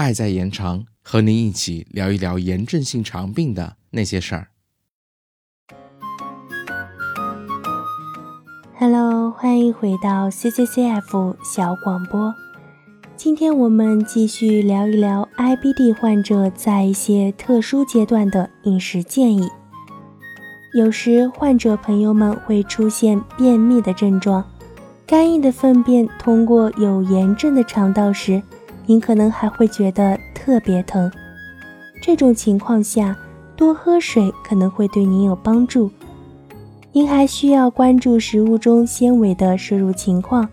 爱在延长，和您一起聊一聊炎症性肠病的那些事儿。Hello，欢迎回到 CCCF 小广播。今天我们继续聊一聊 IBD 患者在一些特殊阶段的饮食建议。有时患者朋友们会出现便秘的症状，干硬的粪便通过有炎症的肠道时，您可能还会觉得特别疼。这种情况下，多喝水可能会对您有帮助。您还需要关注食物中纤维的摄入情况，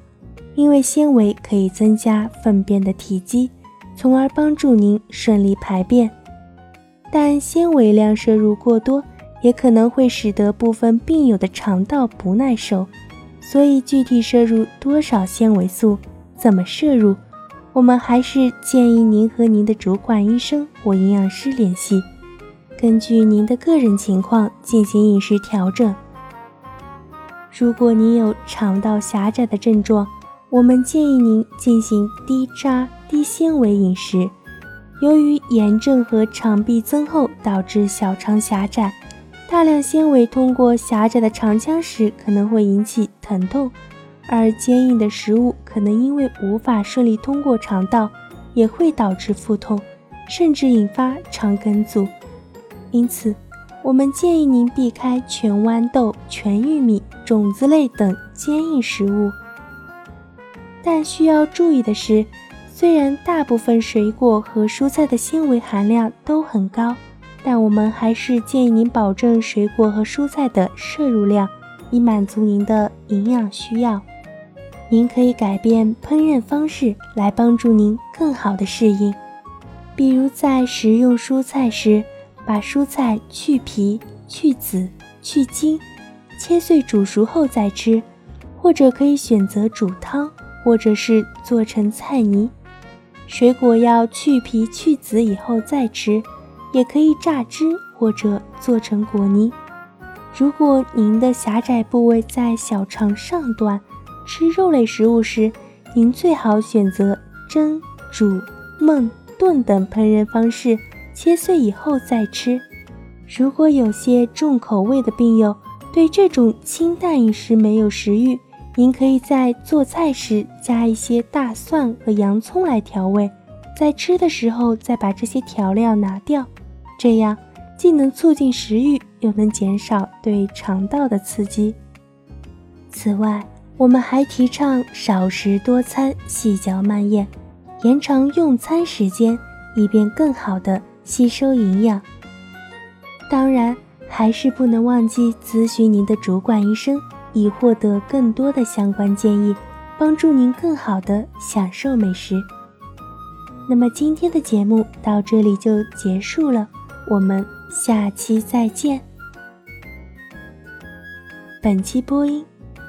因为纤维可以增加粪便的体积，从而帮助您顺利排便。但纤维量摄入过多，也可能会使得部分病友的肠道不耐受。所以，具体摄入多少纤维素，怎么摄入，我们还是建议您和您的主管医生或营养师联系，根据您的个人情况进行饮食调整。如果您有肠道狭窄的症状，我们建议您进行低渣、低纤维饮食。由于炎症和肠壁增厚导致小肠狭窄，大量纤维通过狭窄的肠腔时可能会引起疼痛，而坚硬的食物可能因为无法顺利通过肠道，也会导致腹痛，甚至引发肠梗阻。因此，我们建议您避开全豌豆、全玉米。种子类等坚硬食物，但需要注意的是，虽然大部分水果和蔬菜的纤维含量都很高，但我们还是建议您保证水果和蔬菜的摄入量，以满足您的营养需要。您可以改变烹饪方式来帮助您更好的适应，比如在食用蔬菜时，把蔬菜去皮、去籽、去筋。切碎煮熟后再吃，或者可以选择煮汤，或者是做成菜泥。水果要去皮去籽以后再吃，也可以榨汁或者做成果泥。如果您的狭窄部位在小肠上端，吃肉类食物时，您最好选择蒸、煮、焖、炖等烹饪方式，切碎以后再吃。如果有些重口味的病友，对这种清淡饮食没有食欲，您可以在做菜时加一些大蒜和洋葱来调味，在吃的时候再把这些调料拿掉，这样既能促进食欲，又能减少对肠道的刺激。此外，我们还提倡少食多餐，细嚼慢咽，延长用餐时间，以便更好的吸收营养。当然。还是不能忘记咨询您的主管医生，以获得更多的相关建议，帮助您更好的享受美食。那么今天的节目到这里就结束了，我们下期再见。本期播音：